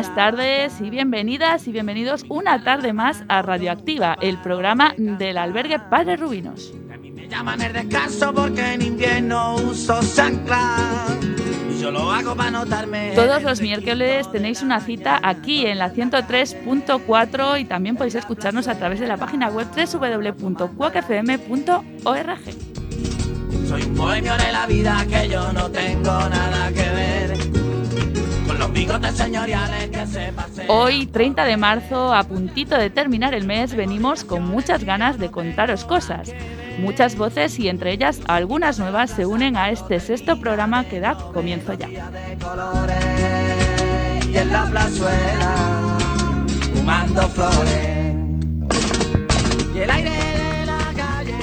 buenas tardes y bienvenidas y bienvenidos una tarde más a Radioactiva, el programa del albergue Padre Rubinos. Llaman el descanso porque en invierno uso y yo lo hago para notarme. Todos los miércoles tenéis una cita aquí en la 103.4 y también podéis escucharnos a través de la página web www.cuacfm.org. Soy un bohemio de la vida que yo no tengo nada que ver. Con los bigotes señoriales que se pasen. Hoy, 30 de marzo, a puntito de terminar el mes, venimos con muchas ganas de contaros cosas. Muchas voces y entre ellas algunas nuevas se unen a este sexto programa que da comienzo ya. Y en la plazuela, fumando flores. Y el aire de la calle.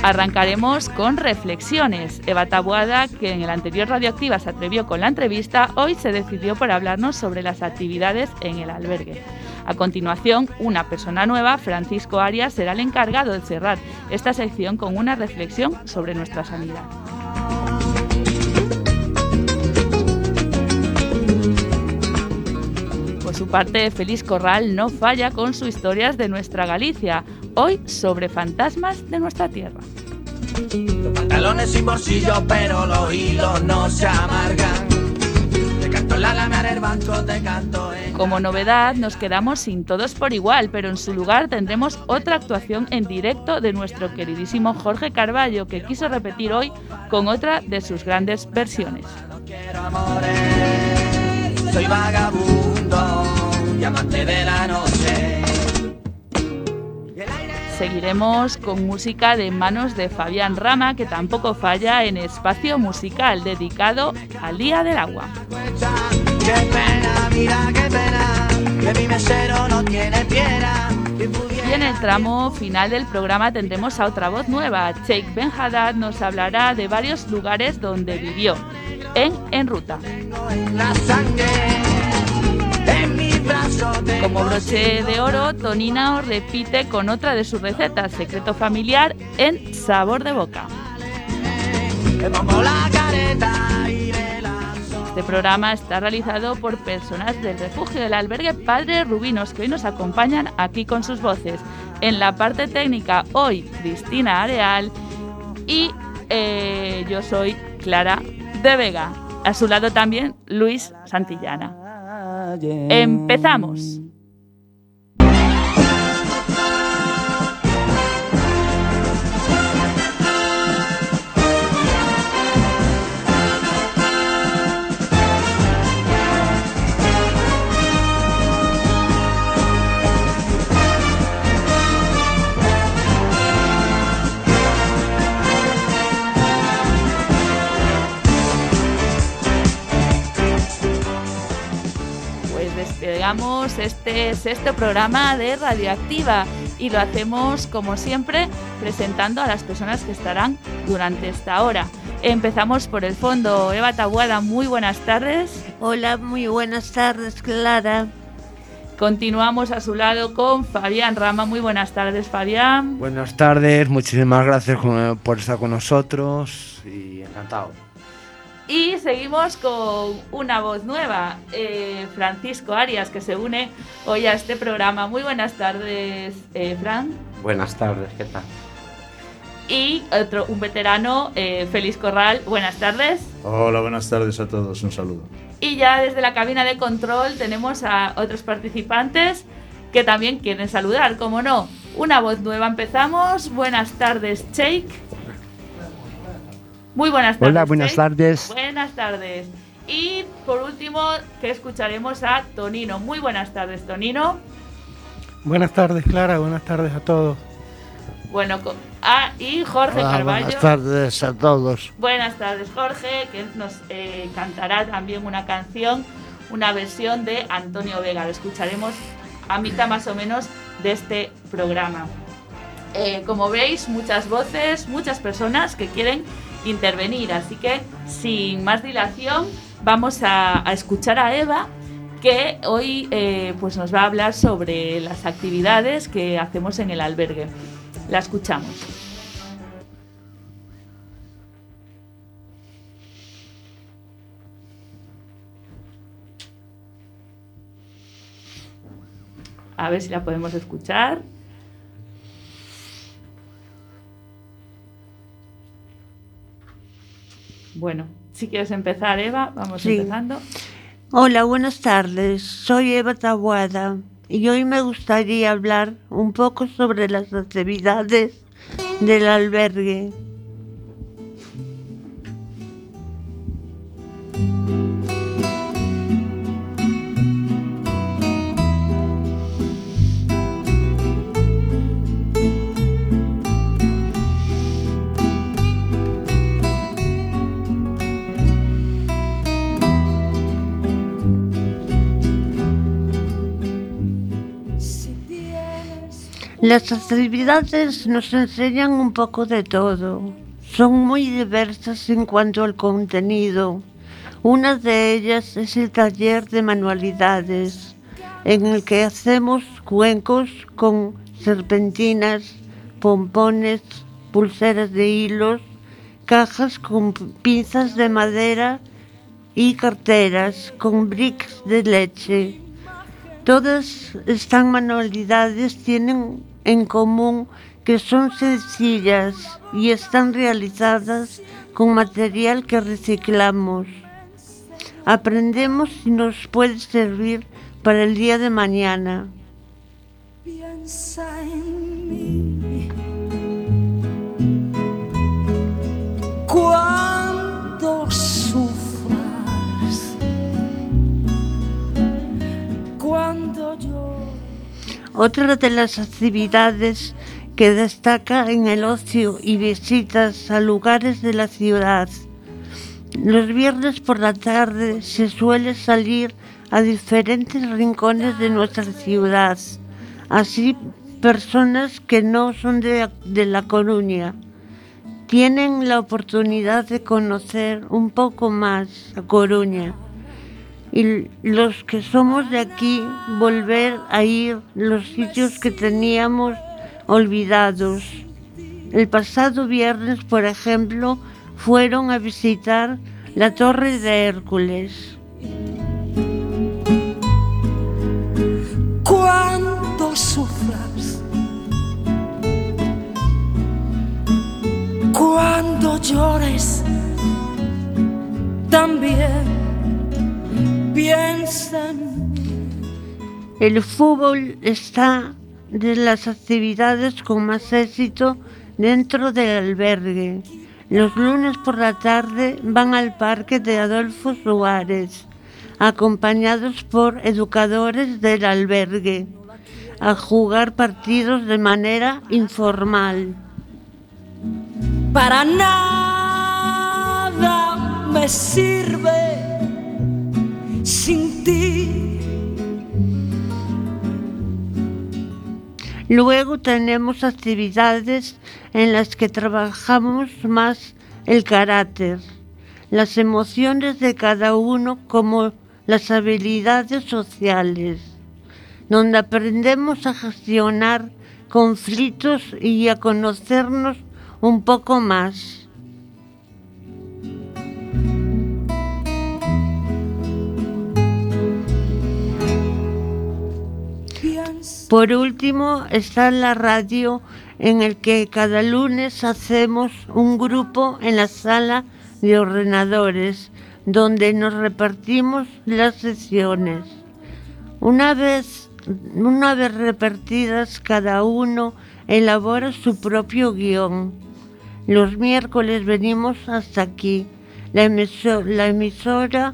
Arrancaremos con reflexiones. Eva Tabuada, que en el anterior Radioactiva se atrevió con la entrevista, hoy se decidió por hablarnos sobre las actividades en el albergue. A continuación, una persona nueva, Francisco Arias, será el encargado de cerrar esta sección con una reflexión sobre nuestra sanidad. Su parte, Félix Corral no falla con sus historias de nuestra Galicia, hoy sobre fantasmas de nuestra tierra. Pantalones pero los hilos no se amargan. Como novedad, nos quedamos sin todos por igual, pero en su lugar tendremos otra actuación en directo de nuestro queridísimo Jorge Carballo, que quiso repetir hoy con otra de sus grandes versiones. No quiero amores, soy vagabundo de la noche. Seguiremos con música de manos de Fabián Rama, que tampoco falla en espacio musical dedicado al Día del Agua. cuesta, qué pena, mira qué pena, que mi mesero no tiene piedra. Y pudiera Y en el tramo final del programa tendremos a otra voz nueva. Sheikh Ben Haddad nos hablará de varios lugares donde vivió. En En Ruta. Como broche de oro, Tonina repite con otra de sus recetas, secreto familiar, en Sabor de Boca. Este programa está realizado por personas del refugio del albergue Padre Rubinos que hoy nos acompañan aquí con sus voces. En la parte técnica, hoy Cristina Areal y eh, yo soy Clara de Vega. A su lado también Luis Santillana. Empezamos. Despegamos este sexto programa de Radioactiva y lo hacemos como siempre presentando a las personas que estarán durante esta hora. Empezamos por el fondo. Eva Tabuada, muy buenas tardes. Hola, muy buenas tardes, Clara. Continuamos a su lado con Fabián Rama. Muy buenas tardes, Fabián. Buenas tardes, muchísimas gracias con- por estar con nosotros y encantado. Y seguimos con una voz nueva, eh, Francisco Arias, que se une hoy a este programa. Muy buenas tardes, eh, Fran. Buenas tardes, ¿qué tal? Y otro, un veterano, eh, Félix Corral. Buenas tardes. Hola, buenas tardes a todos, un saludo. Y ya desde la cabina de control tenemos a otros participantes que también quieren saludar, como no. Una voz nueva empezamos. Buenas tardes, Cheik. Muy buenas tardes. Hola, buenas Cheik. tardes. Buenas tardes. Y por último, que escucharemos a Tonino. Muy buenas tardes, Tonino. Buenas tardes, Clara. Buenas tardes a todos. Bueno, ah, y Jorge Hola, Carballo. buenas tardes a todos. Buenas tardes, Jorge, que nos eh, cantará también una canción, una versión de Antonio Vega. Lo escucharemos a mitad más o menos de este programa. Eh, como veis, muchas voces, muchas personas que quieren intervenir, así que sin más dilación vamos a, escuchar a Eva que hoy eh, pues nos va a hablar sobre las actividades que hacemos en el albergue. La escuchamos. A ver si la podemos escuchar. Bueno, si quieres empezar, Eva, vamos Sí. empezando. Hola, buenas tardes. Soy Eva Tabuada y hoy me gustaría hablar un poco sobre las actividades del albergue. Las actividades nos enseñan un poco de todo. Son muy diversas en cuanto al contenido. Una de ellas es el taller de manualidades, en el que hacemos cuencos con serpentinas, pompones, pulseras de hilos, cajas con pinzas de madera y carteras con bricks de leche. Todas estas manualidades tienen en común que son sencillas y están realizadas con material que reciclamos. Aprendemos y nos puede servir para el día de mañana. Otra de las actividades que destaca en el ocio y visitas a lugares de la ciudad. Los viernes por la tarde se suele salir a diferentes rincones de nuestra ciudad. Así, personas que no son de, de La Coruña tienen la oportunidad de conocer un poco más a Coruña y los que somos de aquí volver a ir los sitios que teníamos olvidados. El pasado viernes, por ejemplo, fueron a visitar la Torre de Hércules. cuando sufras, cuando llores, también El fútbol está de las actividades con más éxito dentro del albergue. Los lunes por la tarde van al parque de Adolfo Suárez, acompañados por educadores del albergue, a jugar partidos de manera informal. Para nada me sirve Luego tenemos actividades en las que trabajamos más el carácter, las emociones de cada uno como las habilidades sociales, donde aprendemos a gestionar conflictos y a conocernos un poco más. Por último está la radio en el que cada lunes hacemos un grupo en la sala de ordenadores donde nos repartimos las sesiones. Una vez, una vez repartidas, cada uno elabora su propio guion. Los miércoles venimos hasta aquí, la, emiso- la emisora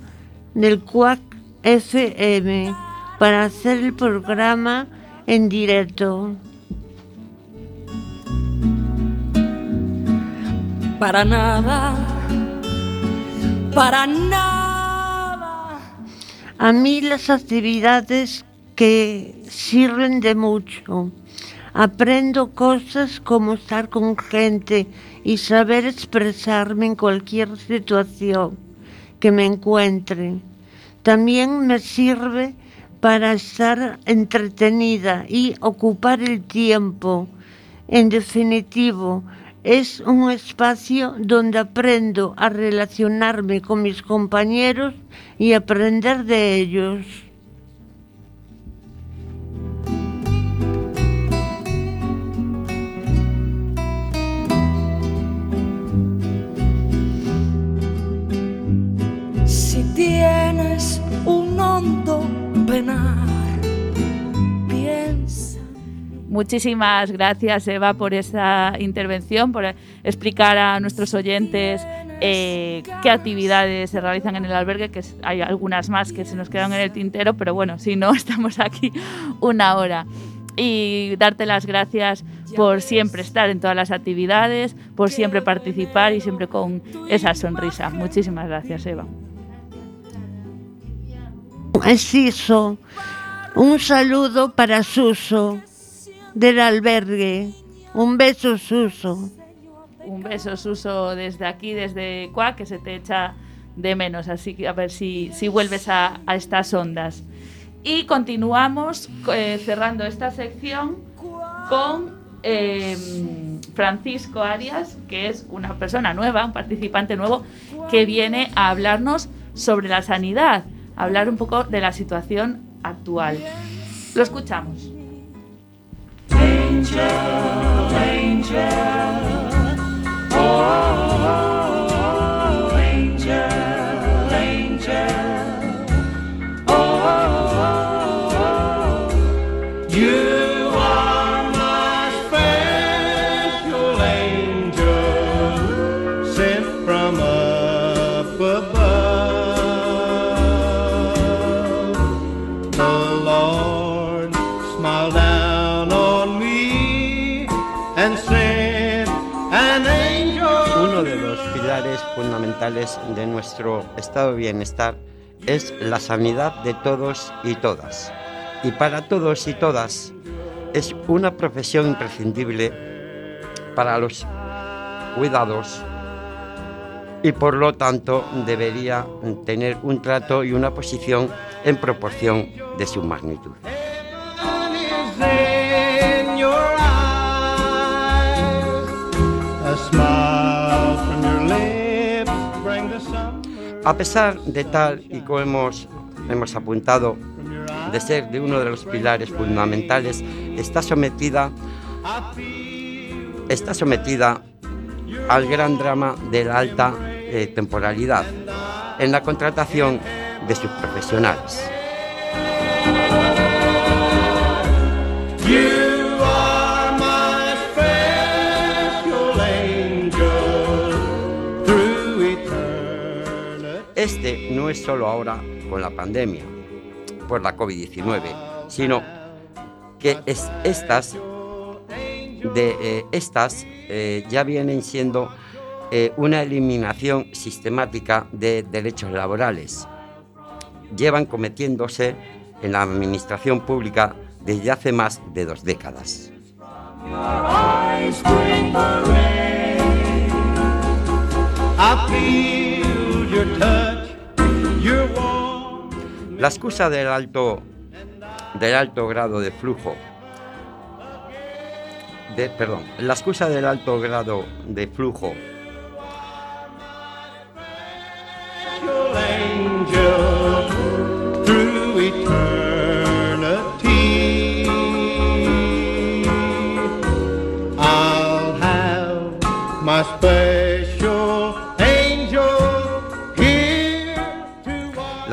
del CUAC FM, para hacer el programa en directo. para nada, para nada. A mí las actividades que sirven de mucho. Aprendo cosas como estar con gente y saber expresarme en cualquier situación que me encuentre. También me sirve para estar entretenida y ocupar el tiempo. En definitivo, es un espacio donde aprendo a relacionarme con mis compañeros y aprender de ellos. Si tienes un hondo Piensa. Muchísimas gracias, Eva, por esa intervención, por explicar a nuestros oyentes eh, qué actividades se realizan en el albergue, que hay algunas más que se nos quedan en el tintero, pero bueno, si no, estamos aquí una hora. Y darte las gracias por siempre estar en todas las actividades, por siempre participar y siempre con esa sonrisa. Muchísimas gracias, Eva. Es eso. Un saludo para Suso, del albergue. Un beso, Suso. Un beso, Suso, desde aquí, desde Cuac, que se te echa de menos. Así que a ver si, si vuelves a, estas ondas. Y continuamos eh, cerrando esta sección con eh, Francisco Arias, que es una persona nueva, un participante nuevo, que viene a hablarnos sobre la sanidad, hablar un poco de la situación actual. Lo escuchamos. You de nuestro estado de bienestar es la sanidad de todos y todas. Y para todos y todas es una profesión imprescindible para los cuidados y por lo tanto debería tener un trato y una posición en proporción de su magnitud. A pesar de tal y como hemos, hemos apuntado, de ser de uno de los pilares fundamentales, está sometida, está sometida al gran drama de la alta eh, temporalidad en la contratación de sus profesionales. Solo ahora con la pandemia por la COVID-19, sino que es, estas, de, eh, estas eh, ya vienen siendo eh, una eliminación sistemática de derechos laborales. Llevan cometiéndose en la administración pública desde hace más de dos décadas. La excusa del alto, del alto grado de flujo, de, perdón, la excusa del alto grado de flujo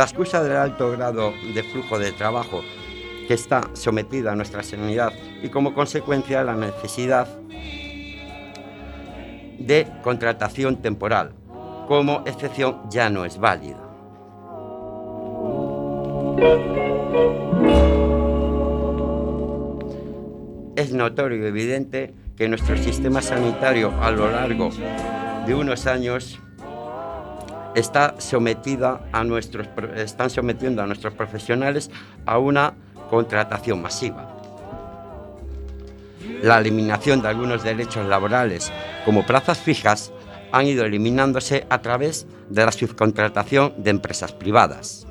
La excusa del alto grado de flujo de trabajo que está sometida a nuestra sanidad y como consecuencia la necesidad de contratación temporal como excepción ya no es válida. Es notorio y evidente que nuestro sistema sanitario a lo largo de unos años está sometida a nuestros, están sometiendo a nuestros profesionales a una contratación masiva. La eliminación de algunos derechos laborales, como plazas fijas, han ido eliminándose a través de la subcontratación de empresas privadas.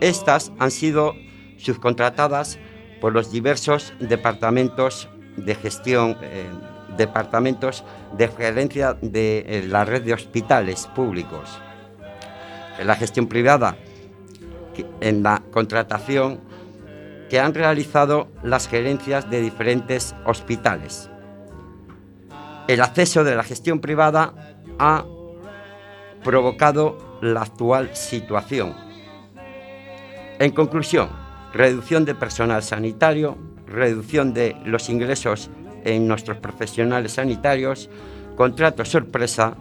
Estas han sido subcontratadas por los diversos departamentos de gestión, eh, departamentos de gerencia de eh, la red de hospitales públicos. La gestión privada, en la contratación que han realizado las gerencias de diferentes hospitales. El acceso de la gestión privada a provocado la actual situación. En conclusión, reducción de personal sanitario, reducción de los ingresos en nuestros profesionales sanitarios, contratos sorpresa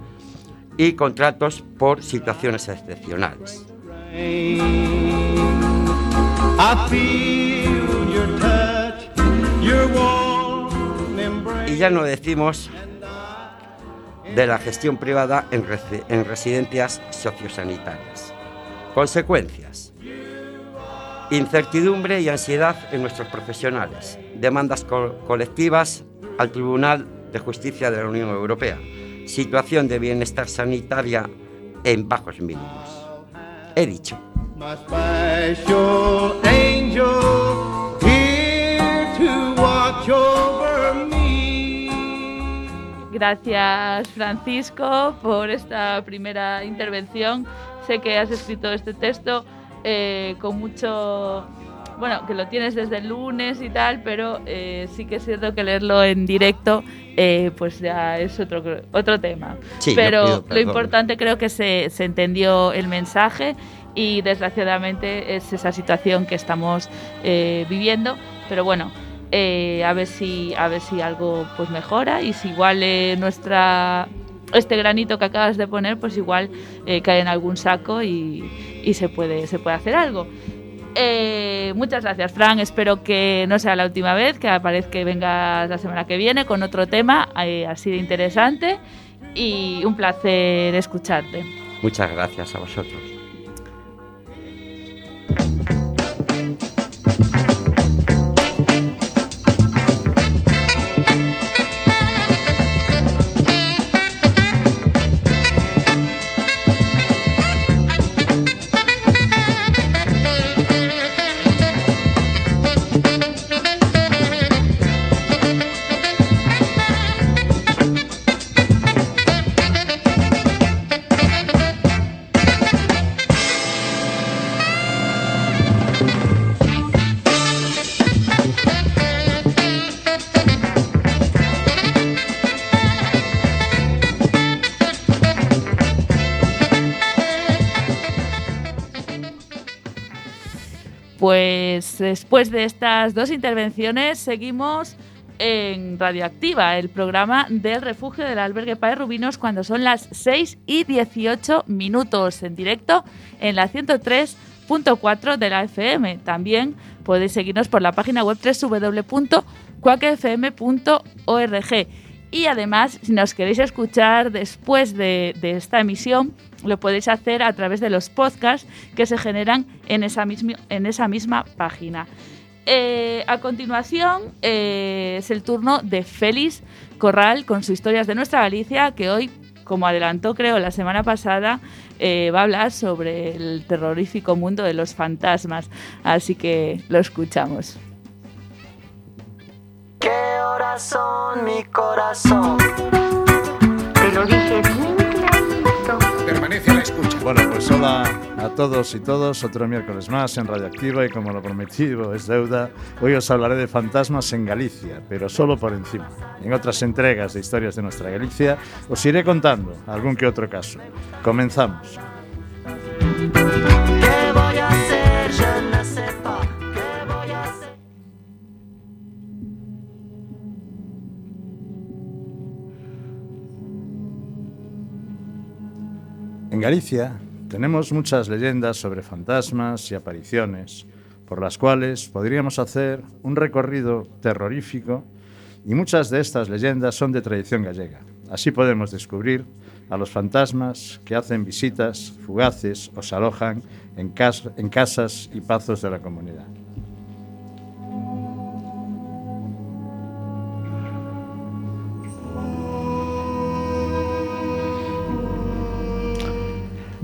y contratos por situaciones excepcionales. Y ya no decimos de la gestión privada en, resi- en residencias sociosanitarias. Consecuencias. Incertidumbre y ansiedad en nuestros profesionales. Demandas co- colectivas al Tribunal de Justicia de la Unión Europea. Situación de bienestar sanitaria en bajos mínimos. He dicho. Gracias Francisco por esta primera intervención. Sé que has escrito este texto eh, con mucho... Bueno, que lo tienes desde el lunes y tal, pero eh, sí que es cierto que leerlo en directo eh, pues ya es otro, otro tema. Sí, pero lo importante creo que se, se entendió el mensaje y desgraciadamente es esa situación que estamos eh, viviendo. Pero bueno, eh, a ver si a ver si algo pues mejora y si igual eh, nuestra este granito que acabas de poner pues igual eh, cae en algún saco y, y se puede se puede hacer algo. Eh, muchas gracias Fran. Espero que no sea la última vez que aparezca que vengas la semana que viene con otro tema eh, así de interesante. Y un placer escucharte. Muchas gracias a vosotros. Pues después de estas dos intervenciones seguimos en Radioactiva, el programa del refugio del albergue Padre Rubinos cuando son las 6 y 18 minutos en directo en la 103.4 de la FM. También podéis seguirnos por la página web www.cuacfm.org. Y además, si nos queréis escuchar después de, de esta emisión, lo podéis hacer a través de los podcasts que se generan en esa, mismi- en esa misma página. Eh, a continuación eh, es el turno de Félix Corral con sus historias de nuestra Galicia, que hoy, como adelantó creo la semana pasada, eh, va a hablar sobre el terrorífico mundo de los fantasmas. Así que lo escuchamos. ¿Qué horas son mi corazón? Dije Bueno, pues hola a todos y todos. Otro miércoles más en Radioactiva y como lo prometido es deuda, hoy os hablaré de fantasmas en Galicia, pero solo por encima. En otras entregas de historias de nuestra Galicia os iré contando algún que otro caso. Comenzamos. En Galicia tenemos muchas leyendas sobre fantasmas y apariciones, por las cuales podríamos hacer un recorrido terrorífico y muchas de estas leyendas son de tradición gallega. Así podemos descubrir a los fantasmas que hacen visitas fugaces o se alojan en, cas en casas y pazos de la comunidad.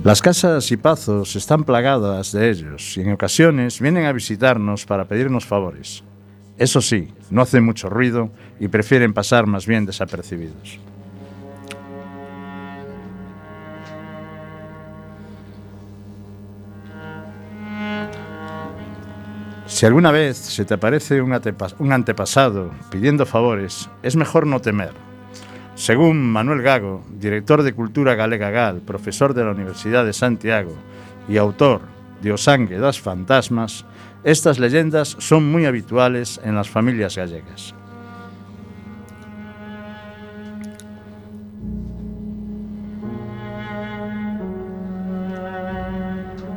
Las casas y pazos están plagadas de ellos y en ocasiones vienen a visitarnos para pedirnos favores. Eso sí, no hacen mucho ruido y prefieren pasar más bien desapercibidos. Si alguna vez se te aparece un, un antepasado pidiendo favores, es mejor no temer. Según Manuel Gago, director de Cultura Galega Gal, profesor de la Universidad de Santiago y autor de O sangue das fantasmas, estas leyendas son muy habituales en las familias gallegas.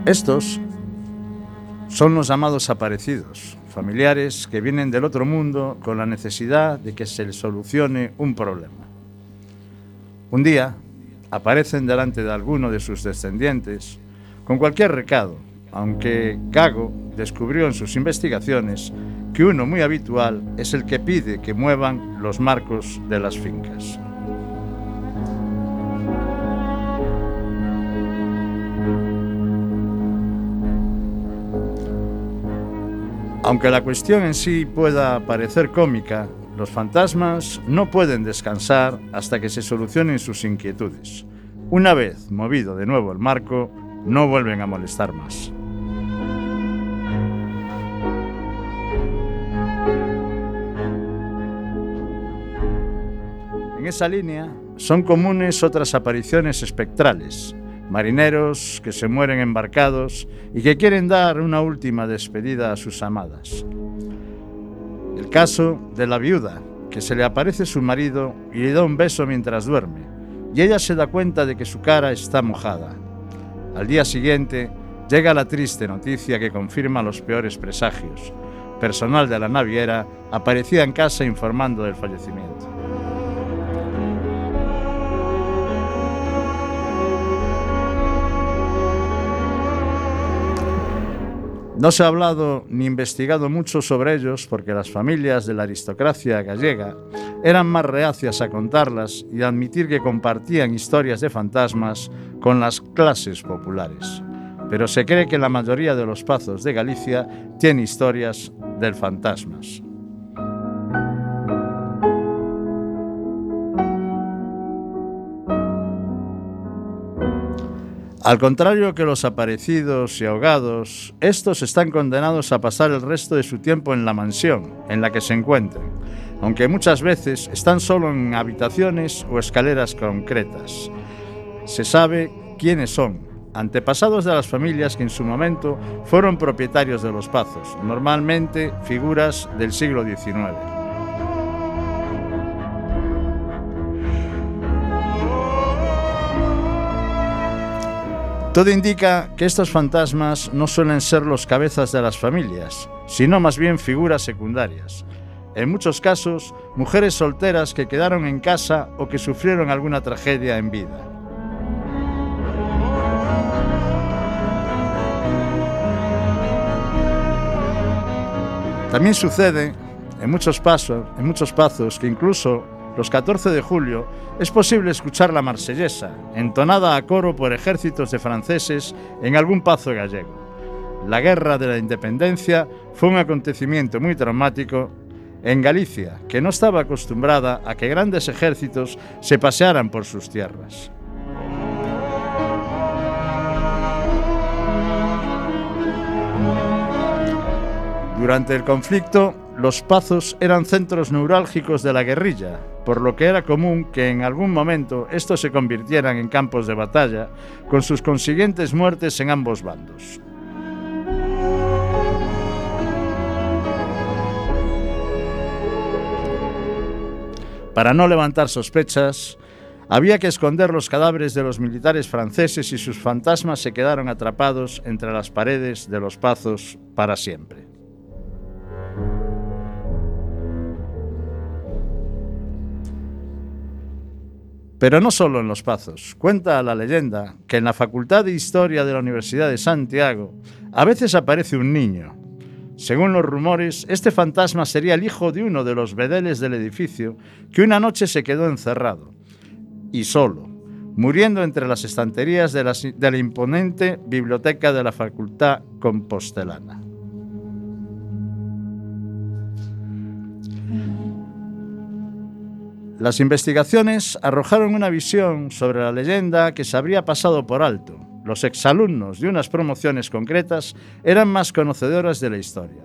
Estos son los llamados aparecidos, familiares que vienen del otro mundo con la necesidad de que se les solucione un problema. Un día aparecen delante de alguno de sus descendientes con cualquier recado, aunque Gago descubrió en sus investigaciones que uno muy habitual es el que pide que muevan los marcos de las fincas. Aunque la cuestión en sí pueda parecer cómica, los fantasmas no pueden descansar hasta que se solucionen sus inquietudes. Una vez movido de nuevo el marco, no vuelven a molestar más. En esa línea son comunes otras apariciones espectrales, marineros que se mueren embarcados y que quieren dar una última despedida a sus amadas. El caso de la viuda, que se le aparece su marido y le da un beso mientras duerme, y ella se da cuenta de que su cara está mojada. Al día siguiente llega la triste noticia que confirma los peores presagios. Personal de la naviera aparecía en casa informando del fallecimiento. No se ha hablado ni investigado mucho sobre ellos porque las familias de la aristocracia gallega eran más reacias a contarlas y a admitir que compartían historias de fantasmas con las clases populares. Pero se cree que la mayoría de los pazos de Galicia tiene historias del fantasmas. Al contrario que los aparecidos y ahogados, estos están condenados a pasar el resto de su tiempo en la mansión en la que se encuentren, aunque muchas veces están solo en habitaciones o escaleras concretas. Se sabe quiénes son, antepasados de las familias que en su momento fueron propietarios de los pazos, normalmente figuras del siglo XIX. Todo indica que estos fantasmas no suelen ser los cabezas de las familias, sino más bien figuras secundarias. En muchos casos, mujeres solteras que quedaron en casa o que sufrieron alguna tragedia en vida. También sucede en muchos pasos, en muchos pazos que incluso los 14 de julio es posible escuchar la marsellesa, entonada a coro por ejércitos de franceses en algún pazo gallego. La Guerra de la Independencia fue un acontecimiento muy traumático en Galicia, que no estaba acostumbrada a que grandes ejércitos se pasearan por sus tierras. Durante el conflicto, los pazos eran centros neurálgicos de la guerrilla, por lo que era común que en algún momento estos se convirtieran en campos de batalla, con sus consiguientes muertes en ambos bandos. Para no levantar sospechas, había que esconder los cadáveres de los militares franceses y sus fantasmas se quedaron atrapados entre las paredes de los pazos para siempre. Pero no solo en los Pazos. Cuenta la leyenda que en la Facultad de Historia de la Universidad de Santiago a veces aparece un niño. Según los rumores, este fantasma sería el hijo de uno de los bedeles del edificio que una noche se quedó encerrado y solo, muriendo entre las estanterías de la, de la imponente biblioteca de la Facultad Compostelana. Las investigaciones arrojaron una visión sobre la leyenda que se habría pasado por alto. Los exalumnos de unas promociones concretas eran más conocedoras de la historia.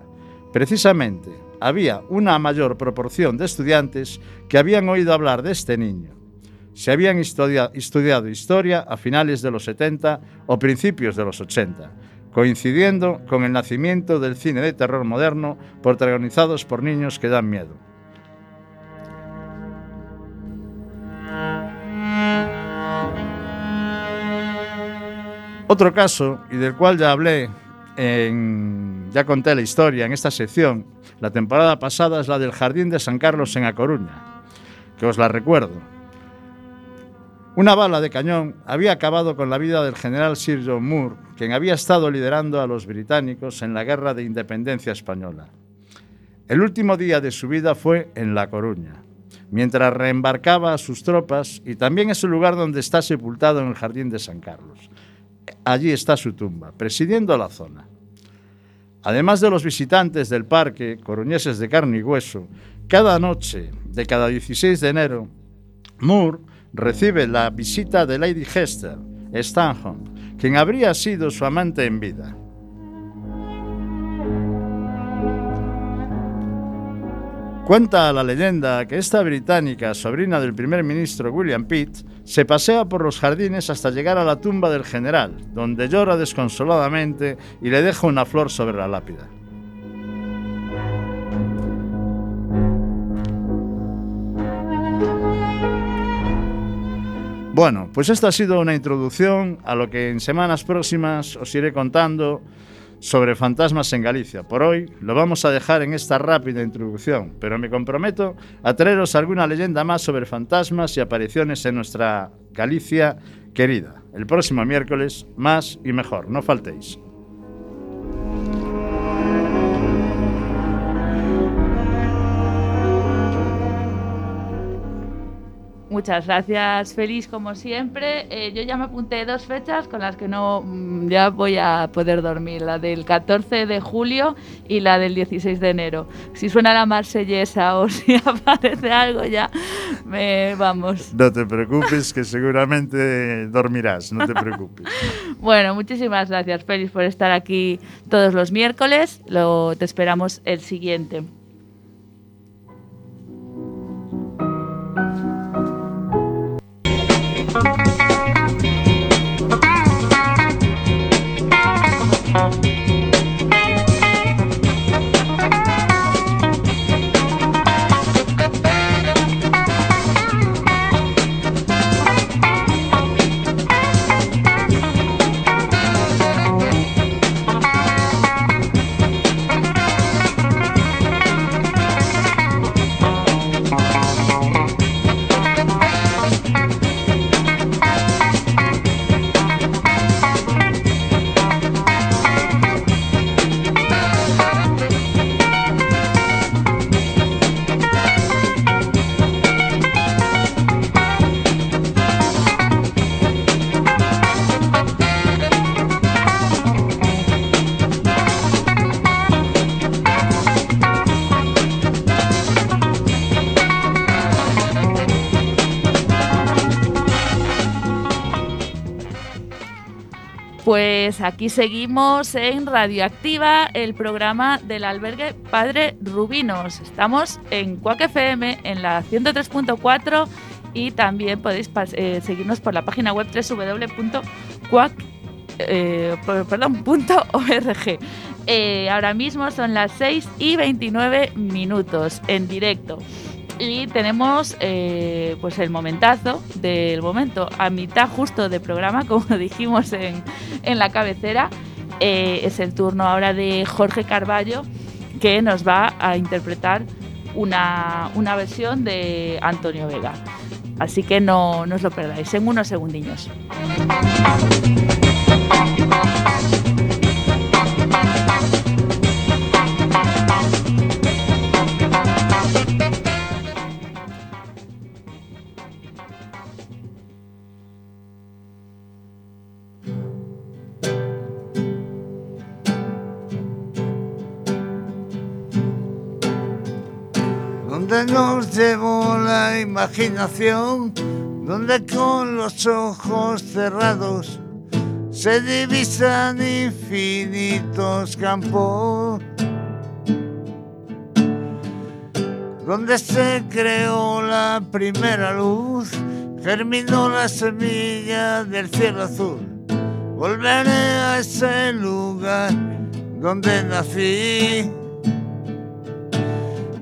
Precisamente, había una mayor proporción de estudiantes que habían oído hablar de este niño. se habían estudia- estudiado historia a finales de los 70 o principios de los 80, coincidiendo con el nacimiento del cine de terror moderno protagonizados por niños que dan miedo. Otro caso, y del cual ya hablé, en- ya conté la historia en esta sección, la temporada pasada es la del Jardín de San Carlos en A Coruña, que os la recuerdo. Una bala de cañón había acabado con la vida del general Sir John Moore, quien había estado liderando a los británicos en la Guerra de Independencia Española. El último día de su vida fue en La Coruña, mientras reembarcaba a sus tropas y también es el lugar donde está sepultado en el Jardín de San Carlos. Allí está su tumba, presidiendo la zona. Además de los visitantes del parque, coruñeses de carne y hueso, cada noche de cada 16 de enero, Moore recibe la visita de Lady Hester Stanhope, quien habría sido su amante en vida. Cuenta la leyenda que esta británica, sobrina del primer ministro William Pitt, se pasea por los jardines hasta llegar a la tumba del general, donde llora desconsoladamente y le deja una flor sobre la lápida. Bueno, pues esta ha sido una introducción a lo que en semanas próximas os iré contando sobre fantasmas en Galicia. Por hoy lo vamos a dejar en esta rápida introducción, pero me comprometo a traeros alguna leyenda más sobre fantasmas y apariciones en nuestra Galicia querida. El próximo miércoles, más y mejor, no faltéis. Muchas gracias, Feliz, como siempre. Eh, yo ya me apunté dos fechas con las que no mm, ya voy a poder dormir, la del 14 de julio y la del 16 de enero. Si suena la marsellesa o si aparece algo ya, me vamos. No te preocupes, que seguramente dormirás, no te preocupes. Bueno, muchísimas gracias, Félix, por estar aquí todos los miércoles. Lo, te esperamos el siguiente. Pues aquí seguimos en Radioactiva, el programa del albergue Padre Rubinos. Estamos en Cuac FM en la 103.4 y también podéis eh, seguirnos por la página web www.cuac eh. Eh, ahora mismo son las 6 y 29 minutos en directo. Y tenemos eh, pues el momentazo del momento, a mitad justo de programa, como dijimos en, en la cabecera. Eh, es el turno ahora de Jorge Carballo, que nos va a interpretar una, una versión de Antonio Vega. Así que no, no os lo perdáis, en unos segundillos. Llevó la imaginación, donde con los ojos cerrados se divisan infinitos campos, donde se creó la primera luz, germinó la semilla del cielo azul. Volveré a ese lugar donde nací.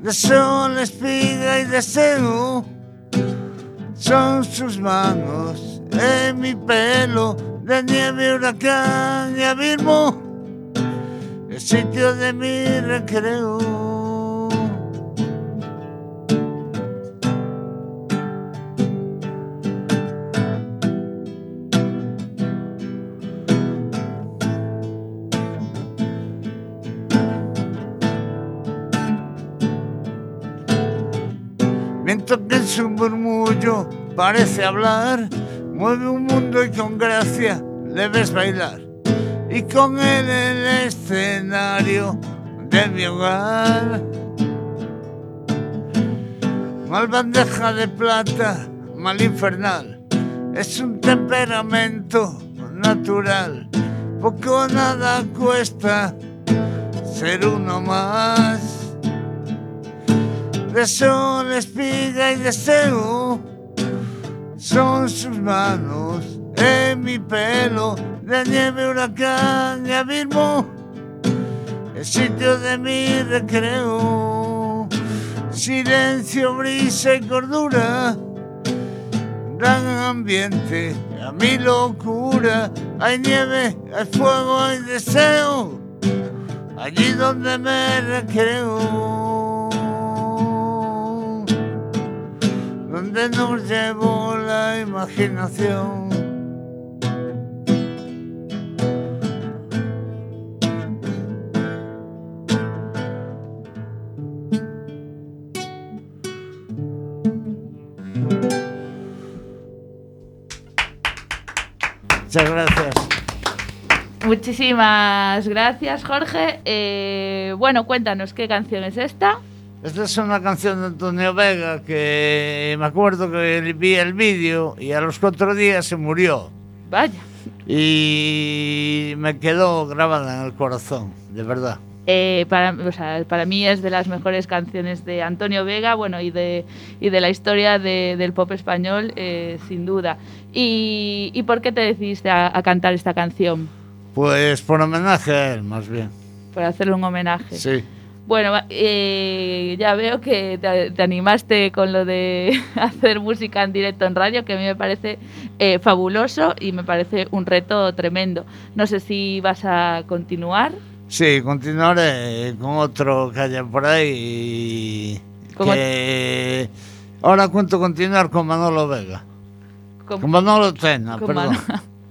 de sol, espiga y deseo. son sus manos en mi pelo de nieve, huracán y abismo, el sitio de mi recreo. Su murmullo parece hablar, mueve un mundo y con gracia le ves bailar. Y con él el escenario de mi hogar. Mal bandeja de plata, mal infernal, es un temperamento natural. Poco nada cuesta ser uno más de sol, espiga y deseo son sus manos. En mi pelo de nieve, huracán y abismo, el sitio de mi recreo, silencio, brisa y cordura, gran ambiente a mi locura, hay nieve, hay fuego, hay deseo, allí donde me recreo. Donde nos llevó la imaginación. Muchas gracias. Muchísimas gracias, Jorge. Eh, bueno, cuéntanos qué canción es esta. Esta es una canción de Antonio Vega que me acuerdo que vi el vídeo y a los cuatro días se murió. Vaya. Y me quedó grabada en el corazón, de verdad. Eh, para, o sea, para mí es de las mejores canciones de Antonio Vega, bueno, y de, y de la historia de- del pop español, eh, sin duda. ¿Y, y por qué te decidiste a, a cantar esta canción? Pues por homenaje a él, más bien. Para hacerle un homenaje. Sí. Bueno, eh, ya veo que te, te animaste con lo de hacer música en directo en radio, que a mí me parece eh, fabuloso y me parece un reto tremendo. No sé si vas a continuar. Sí, continuaré con otro que haya por ahí. Que ahora cuento continuar con Manolo Vega. Con- Con Manolo Tena, con, perdón.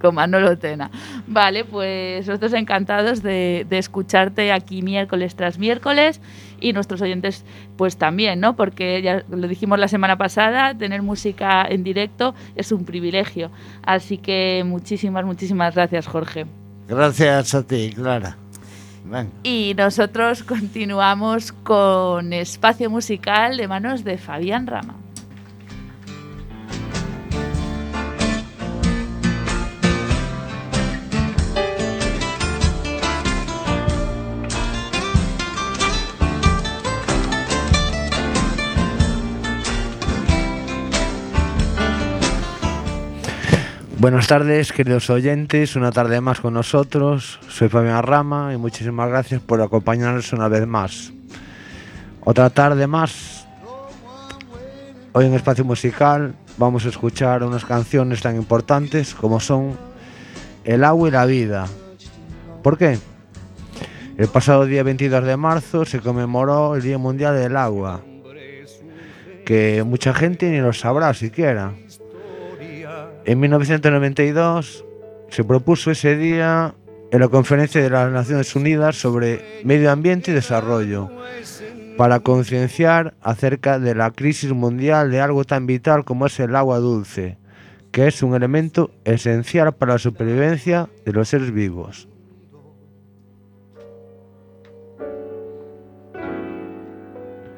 con Manolo Tena. Vale, pues nosotros encantados de, de escucharte aquí miércoles tras miércoles y nuestros oyentes pues también, ¿no? Porque ya lo dijimos la semana pasada, tener música en directo es un privilegio. Así que muchísimas, muchísimas gracias, Jorge. Gracias a ti, Clara. Y nosotros continuamos con espacio musical de manos de Fabián Rama. Buenas tardes, queridos oyentes. Una tarde más con nosotros. Soy Fabián Rama y muchísimas gracias por acompañarnos una vez más. Otra tarde más. Hoy en Espacio Musical vamos a escuchar unas canciones tan importantes como son El agua y la vida. ¿Por qué? El pasado día 22 de marzo se conmemoró el Día Mundial del Agua, que mucha gente ni lo sabrá siquiera. En 1992 se propuso ese día en la Conferencia de las Naciones Unidas sobre Medio Ambiente y Desarrollo para concienciar acerca de la crisis mundial de algo tan vital como es el agua dulce, que es un elemento esencial para la supervivencia de los seres vivos.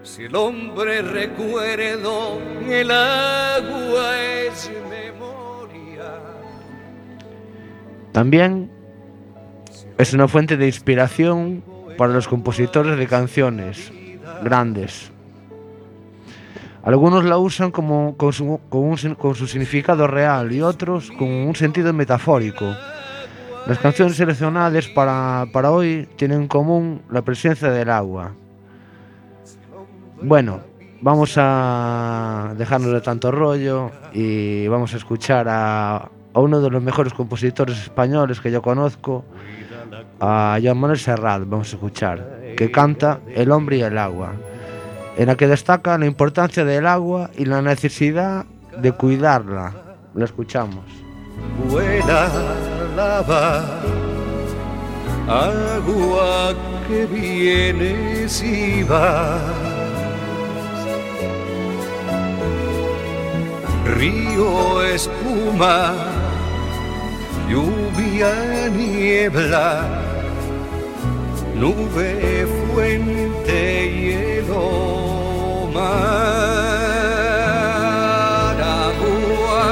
Si el hombre recuerdo, el agua es memoria. También es una fuente de inspiración para los compositores de canciones grandes. Algunos la usan como, con, su, con su significado real y otros con un sentido metafórico. Las canciones seleccionadas para, para hoy tienen en común la presencia del agua. Bueno, vamos a dejarnos de tanto rollo y vamos a escuchar a, a uno de los mejores compositores españoles que yo conozco, a Joan Serrat, vamos a escuchar, que canta El hombre y el agua, en la que destaca la importancia del agua y la necesidad de cuidarla. La escuchamos. buena lava, agua que vienes y vas, río espuma, lluvia niebla, nube fuente hielo mar agua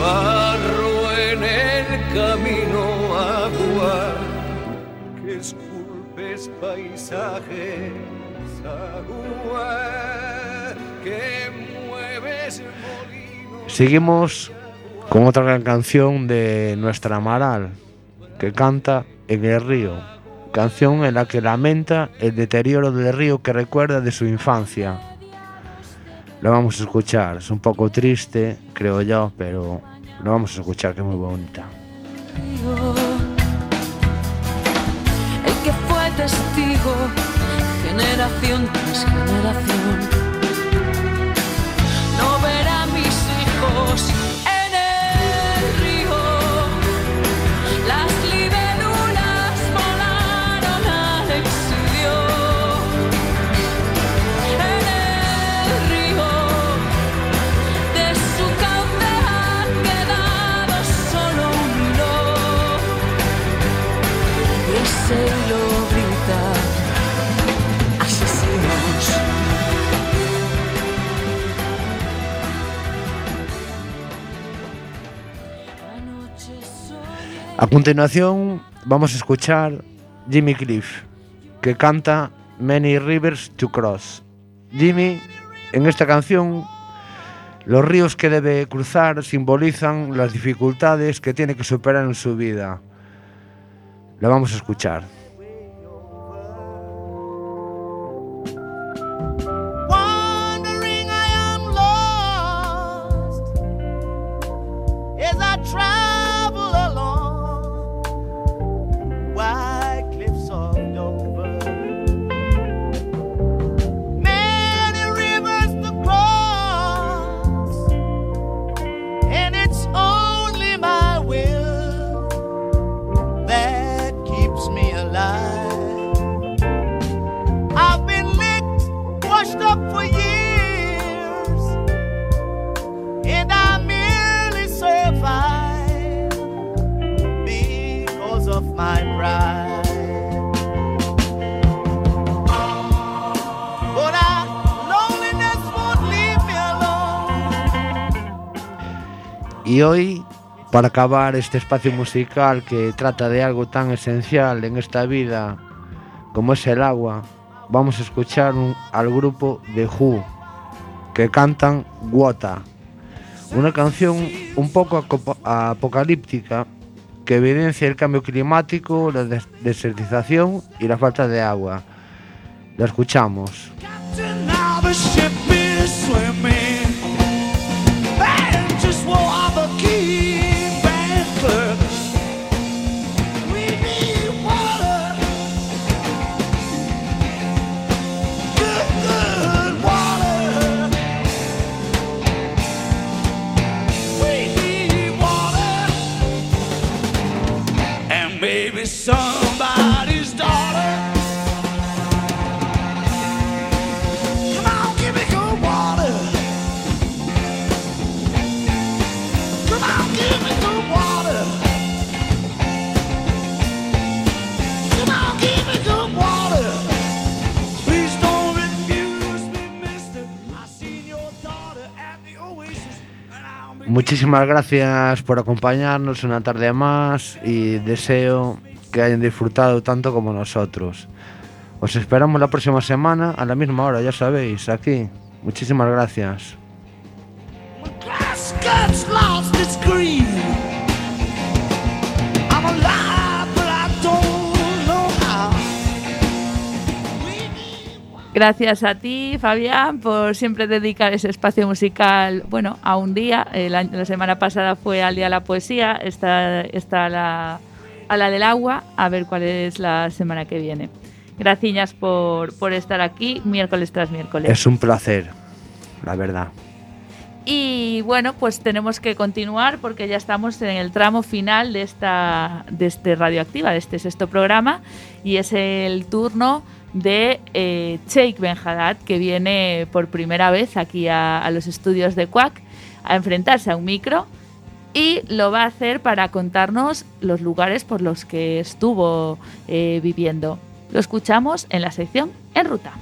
barro en el camino agua que esculpes paisajes agua que mueves Seguimos con otra gran canción de nuestra Amaral, que canta En el río, canción en la que lamenta el deterioro del río que recuerda de su infancia. Lo vamos a escuchar, es un poco triste, creo yo, pero lo vamos a escuchar, que es muy bonita. el que fue testigo generación tras generación. A continuación vamos a escuchar Jimmy Cliff, que canta Many Rivers to Cross. Jimmy, en esta canción, los ríos que debe cruzar simbolizan las dificultades que tiene que superar en su vida. Lo vamos a escuchar. Y hoy, para acabar este espacio musical que trata de algo tan esencial en esta vida como es el agua, vamos a escuchar al grupo The Who, que cantan Wota, una canción un poco apocalíptica que evidencia el cambio climático, la des- desertización y la falta de agua. La escuchamos. Muchísimas gracias por acompañarnos una tarde más y deseo que hayan disfrutado tanto como nosotros. Os esperamos la próxima semana a la misma hora, ya sabéis, aquí. Muchísimas gracias. Gracias a ti, Fabián, por siempre dedicar ese espacio musical, bueno, a un día. Año- la semana pasada fue al Día de la Poesía, esta a, la, a la del agua, a ver cuál es la semana que viene. Gracias por, por estar aquí miércoles tras miércoles. Es un placer, la verdad. Y bueno, pues tenemos que continuar porque ya estamos en el tramo final de esta de este Radioactiva, de este sexto programa, y es el turno de eh, Sheikh Ben Haddad, que viene por primera vez aquí a, a los estudios de Quack a enfrentarse a un micro y lo va a hacer para contarnos los lugares por los que estuvo eh, viviendo. Lo escuchamos en la sección En Ruta.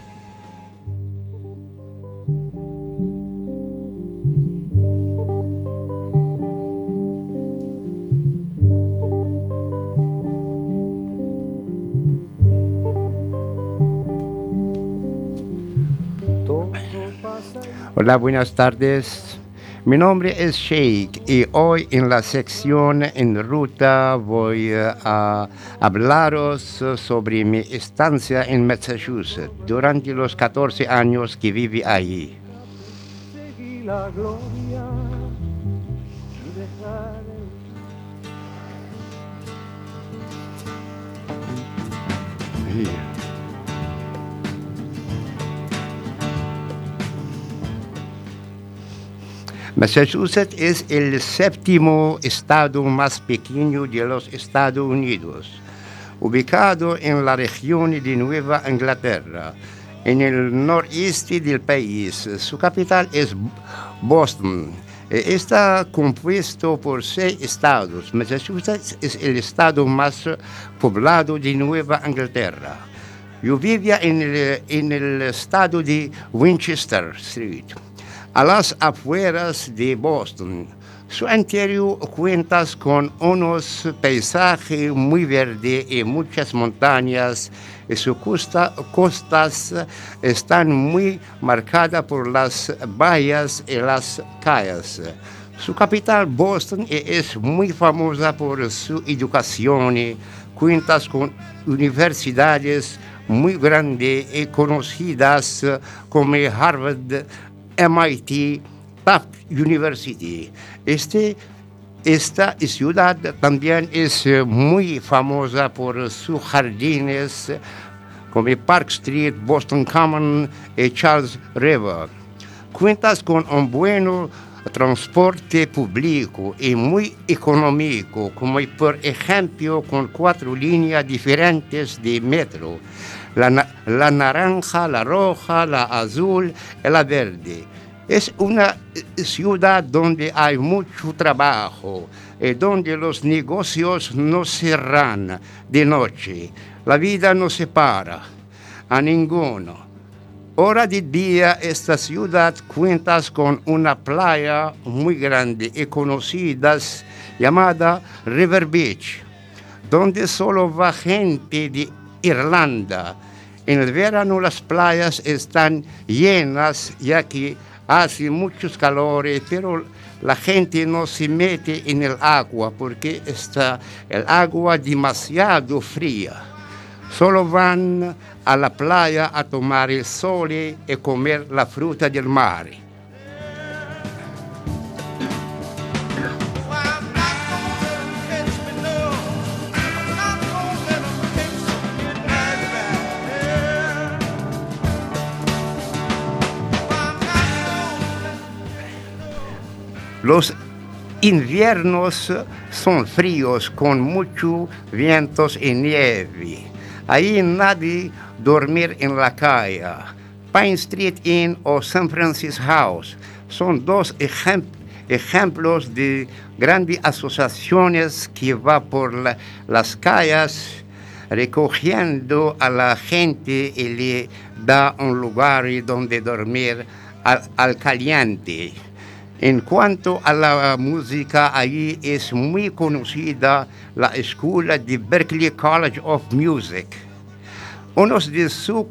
Hola, buenas tardes. Mi nombre es Sheikh y hoy en la sección En Ruta voy a hablaros sobre mi estancia en Massachusetts durante los 14 años que viví allí. Massachusetts es el séptimo estado más pequeño de los Estados Unidos, ubicado en la región de Nueva Inglaterra, en el noreste del país. Su capital es Boston. Eh, Está compuesto por seis estados. Massachusetts es el estado más poblado de Nueva Inglaterra. Yo vivía en el, en el estado de Winchester Street, a las afueras de Boston. Su interior cuenta con unos paisajes muy verdes y muchas montañas. Y sus costa- costas están muy marcadas por las bahías y las calles. Su capital, Boston, e- es muy famosa por su educación. Cuenta con universidades muy grandes y conocidas como Harvard, MIT, Taft University. Este, esta ciudad también es eh, muy famosa por sus jardines eh, como Park Street, Boston Common y Charles River. Cuentas con un buen transporte público y muy económico, como por ejemplo con cuatro líneas diferentes de metro, la, la naranja, la roja, la azul la verde. Es una eh, ciudad donde hay mucho trabajo, y donde los negocios no cerran de noche. La vida no se para a ninguno. Hora de día, esta ciudad cuenta con una playa muy grande y conocida llamada River Beach, donde solo va gente de Irlanda. En el verano las playas están llenas ya que hace muchos calores, pero la gente no se mete en el agua porque está el agua demasiado fría. Solo van a la playa a tomar el sol y comer la fruta del mar. Los inviernos son fríos con muchos vientos y nieve. Ahí nadie dormir en la calle. Pine Street Inn o San Francisco House son dos ejem- ejemplos de grandes asociaciones que va por la- las calles recogiendo a la gente y le da un lugar donde dormir al, al caliente. En cuanto a la música, allí es muy conocida la escuela de Berklee College of Music. Uno de sus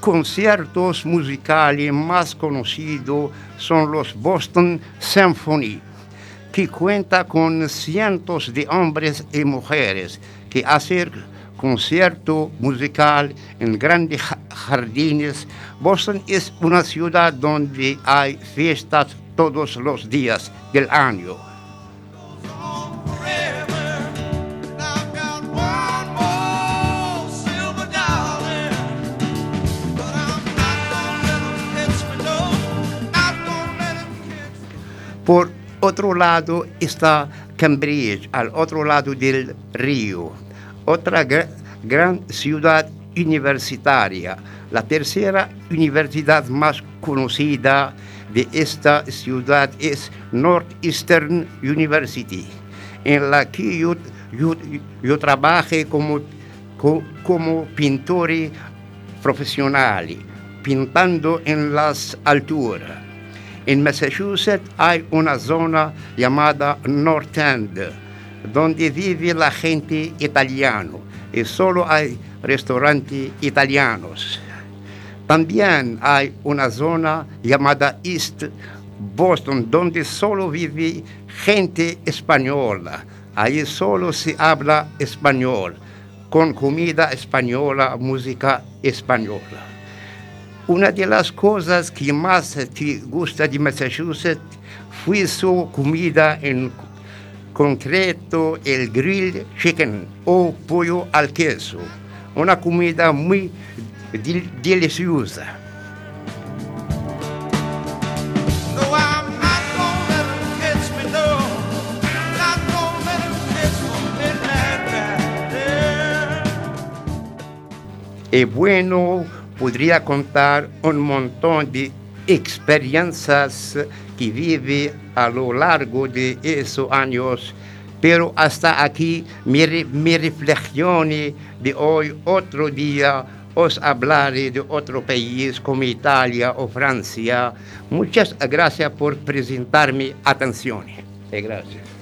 conciertos musicales más conocidos son los Boston Symphony, que cuenta con cientos de hombres y mujeres que hacen concierto musical en grandes ja- jardines. Boston es una ciudad donde hay fiestas todos los días del año. Por otro lado está Cambridge, al otro lado del río, otra gra- gran ciudad universitaria, la tercera universidad más conocida de esta ciudad es Northeastern University, en la que yo, yo, yo como, co- como pintor profesional, pintando en las alturas. En Massachusetts hay una zona llamada North End, donde vive la gente italiana y solo hay restaurantes italianos. También hay una zona llamada East Boston, donde solo vive gente española. Ahí solo se habla español, con comida española, música española. Una de las cosas que más te gusta de Massachusetts fue su comida en concreto el grilled chicken o pollo al queso, una comida muy deliciosa. Y bueno, podría contar un montón de experiencias que vive a lo largo de esos años, pero hasta aquí mi, mi reflexión de hoy, otro día os hablaré de otro país como Italia o Francia. Muchas gracias por presentarme atención. Eh, Gracias.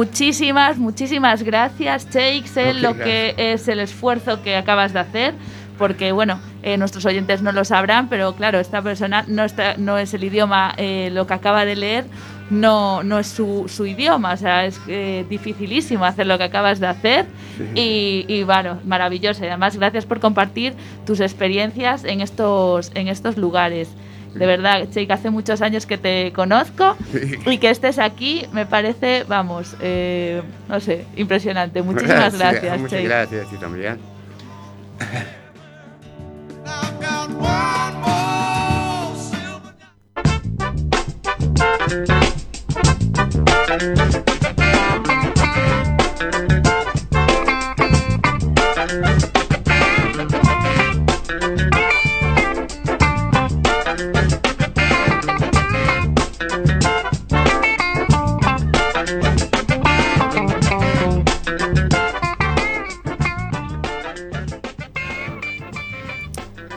Muchísimas, muchísimas gracias, Cheik. Sé Ok, lo que es el esfuerzo que acabas de hacer, porque, bueno, eh, nuestros oyentes no lo sabrán, pero claro, esta persona no, está, no es el idioma, eh, lo que acaba de leer no, no es su, su idioma, o sea, es eh, dificilísimo hacer lo que acabas de hacer. Y, y, bueno, maravilloso. Y además, gracias por compartir tus experiencias en estos, en estos lugares. De verdad, Cheik, hace muchos años que te conozco y que estés aquí me parece, vamos, eh, no sé, impresionante. Muchísimas gracias, Muchas Cheik. gracias a ti también.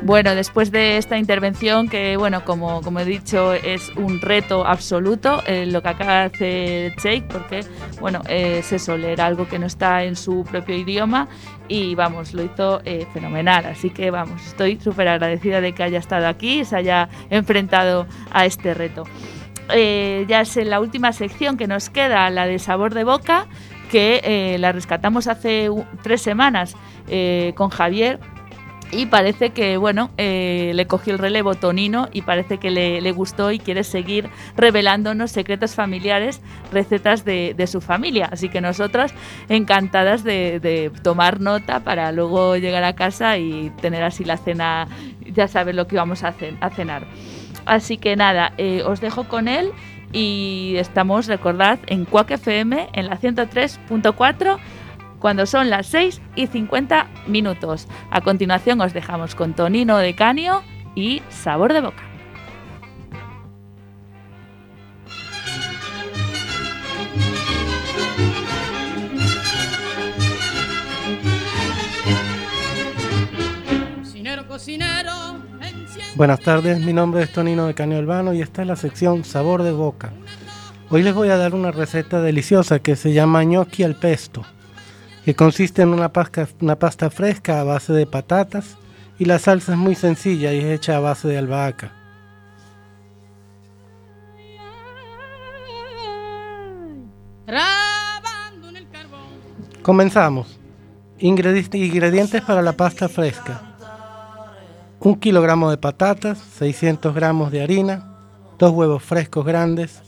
Bueno, después de esta intervención, que bueno, como, como he dicho, es un reto absoluto eh, lo que acaba de hacer Jake, porque bueno, eh, es eso, algo que no está en su propio idioma y vamos, lo hizo eh, fenomenal. Así que vamos, estoy súper agradecida de que haya estado aquí y se haya enfrentado a este reto. Eh, ya es en la última sección que nos queda, la de sabor de boca, que la rescatamos hace tres semanas con Javier y parece que, bueno, eh, le cogió el relevo Tonino y parece que le, le gustó y quiere seguir revelándonos secretos familiares, recetas de, de su familia. Así que nosotras encantadas de, tomar nota para luego llegar a casa y tener así la cena, ya sabes lo que vamos a, cen- a cenar. Así que nada, eh, os dejo con él y estamos, recordad, en Quack FM, en la 103.4 cuando son las 6 y 50 minutos. A continuación os dejamos con Tonino de Canio y Sabor de Boca. Buenas tardes, mi nombre es Tonino de Canio Albano y esta es la sección Sabor de Boca. Hoy les voy a dar una receta deliciosa que se llama gnocchi al pesto que consiste en una pasta, una pasta fresca a base de patatas y la salsa es muy sencilla y es hecha a base de albahaca. Comenzamos. Ingredi- Ingredientes para la pasta fresca. Un kilogramo de patatas, 600 gramos de harina, dos huevos frescos grandes,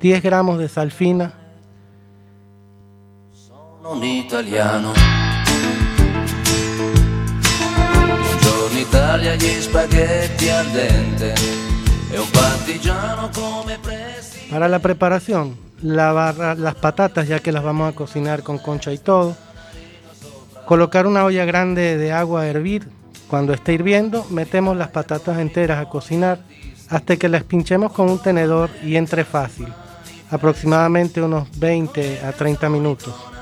10 gramos de sal fina, e. Para la preparación, lavar las patatas ya que las vamos a cocinar con concha y todo. Colocar una olla grande de agua a hervir. Cuando esté hirviendo, metemos las patatas enteras a cocinar hasta que las pinchemos con un tenedor y entre fácil, aproximadamente unos 20 a 30 minutos.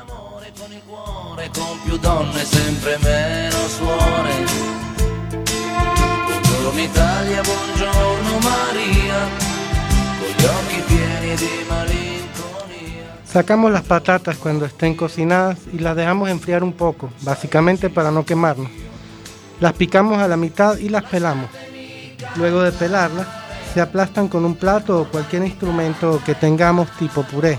Sacamos las patatas cuando estén cocinadas y las dejamos enfriar un poco, básicamente para no quemarnos. Las picamos a la mitad y las pelamos. Luego de pelarlas, se aplastan con un plato o cualquier instrumento que tengamos tipo puré.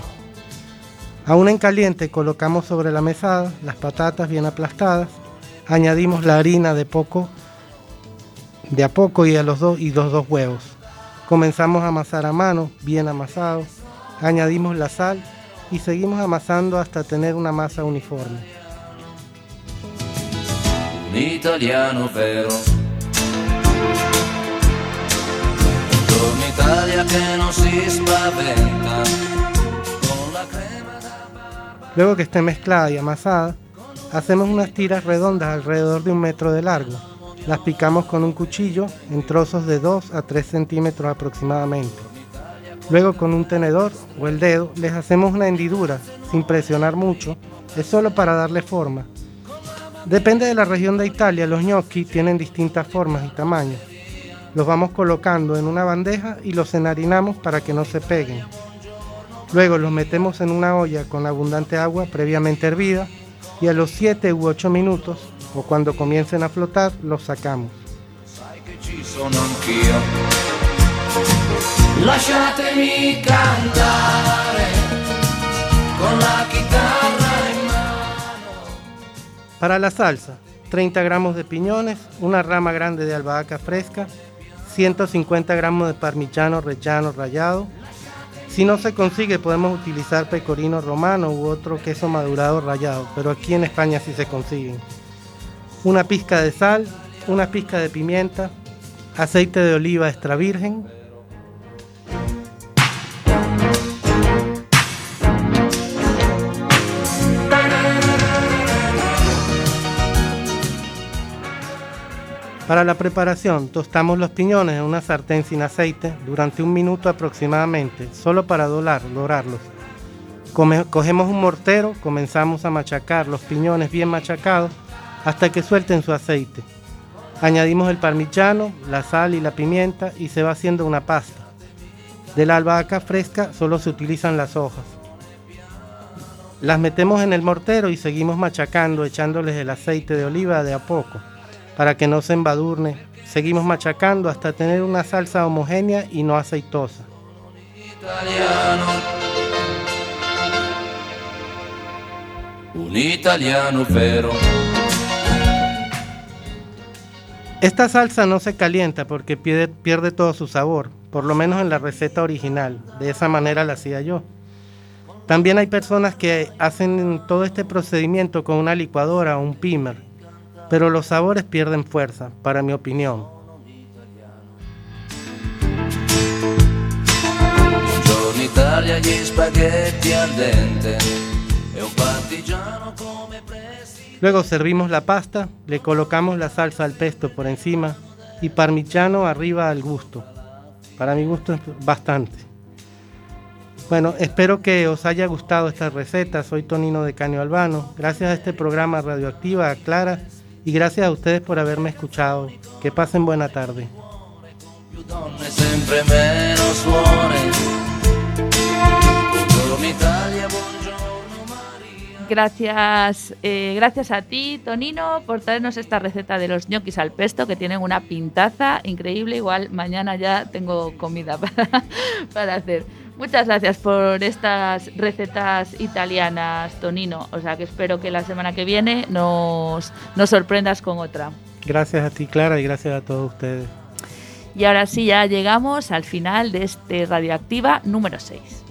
Aún en caliente colocamos sobre la mesada las patatas bien aplastadas, añadimos la harina de poco de a poco y a los dos y los dos huevos. Comenzamos a amasar a mano, bien amasado, añadimos la sal y seguimos amasando hasta tener una masa uniforme. Un italiano vero. Italia spaventa. Luego que esté mezclada y amasada, hacemos unas tiras redondas alrededor de un metro de largo. Las picamos con un cuchillo en trozos de 2 a 3 centímetros aproximadamente. Luego con un tenedor o el dedo les hacemos una hendidura sin presionar mucho, es solo para darle forma. Depende de la región de Italia, los gnocchi tienen distintas formas y tamaños. Los vamos colocando en una bandeja y los enharinamos para que no se peguen. Luego los metemos en una olla con abundante agua previamente hervida y a los 7 u 8 minutos o cuando comiencen a flotar los sacamos. Para la salsa, 30 gramos de piñones, una rama grande de albahaca fresca, 150 gramos de parmigiano rellano rallado. Si no se consigue podemos utilizar pecorino romano u otro queso madurado rallado, pero aquí en España sí se consiguen. Una pizca de sal, una pizca de pimienta, aceite de oliva extra virgen, Para la preparación, tostamos los piñones en una sartén sin aceite durante un minuto aproximadamente, solo para dorar, dorarlos. Come- cogemos un mortero, comenzamos a machacar los piñones bien machacados hasta que suelten su aceite. Añadimos el parmigiano, la sal y la pimienta y se va haciendo una pasta. De la albahaca fresca solo se utilizan las hojas. Las metemos en el mortero y seguimos machacando, echándoles el aceite de oliva de a poco para que no se embadurne. Seguimos machacando hasta tener una salsa homogénea y no aceitosa. Italiano. Un italiano vero. Esta salsa no se calienta porque pierde, pierde todo su sabor, por lo menos en la receta original. De esa manera la hacía yo. También hay personas que hacen todo este procedimiento con una licuadora o un pimer, pero los sabores pierden fuerza, para mi opinión. E. Luego servimos la pasta, le colocamos la salsa al pesto por encima y parmigiano arriba al gusto. Para mi gusto es bastante. Bueno, espero que os haya gustado esta receta. Soy Tonino de Caño Albano. Gracias a este programa Radioactiva, a Clara, y gracias a ustedes por haberme escuchado. Que pasen buena tarde. Gracias, eh, gracias a ti, Tonino, por traernos esta receta de los ñoquis al pesto, que tienen una pintaza increíble. Igual mañana ya tengo comida para, para hacer. Muchas gracias por estas recetas italianas, Tonino. O sea que espero que la semana que viene nos, nos sorprendas con otra. Gracias a ti, Clara, y gracias a todos ustedes. Y ahora sí, ya llegamos al final de este Radioactiva número 6.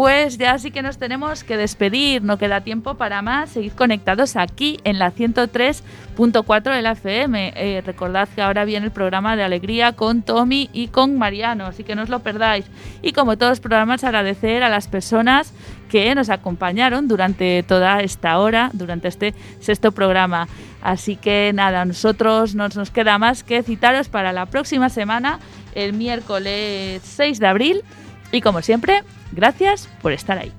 Pues ya sí que nos tenemos que despedir, no queda tiempo para más. Seguid conectados aquí en la 103.4 de la FM. Eh, recordad que ahora viene el programa de Alegría con Tommy y con Mariano, así que no os lo perdáis. Y como todos los programas, agradecer a las personas que nos acompañaron durante toda esta hora, durante este sexto programa. Así que nada, nosotros no nos queda más que citaros para la próxima semana, el miércoles 6 de abril. Y como siempre, gracias por estar ahí.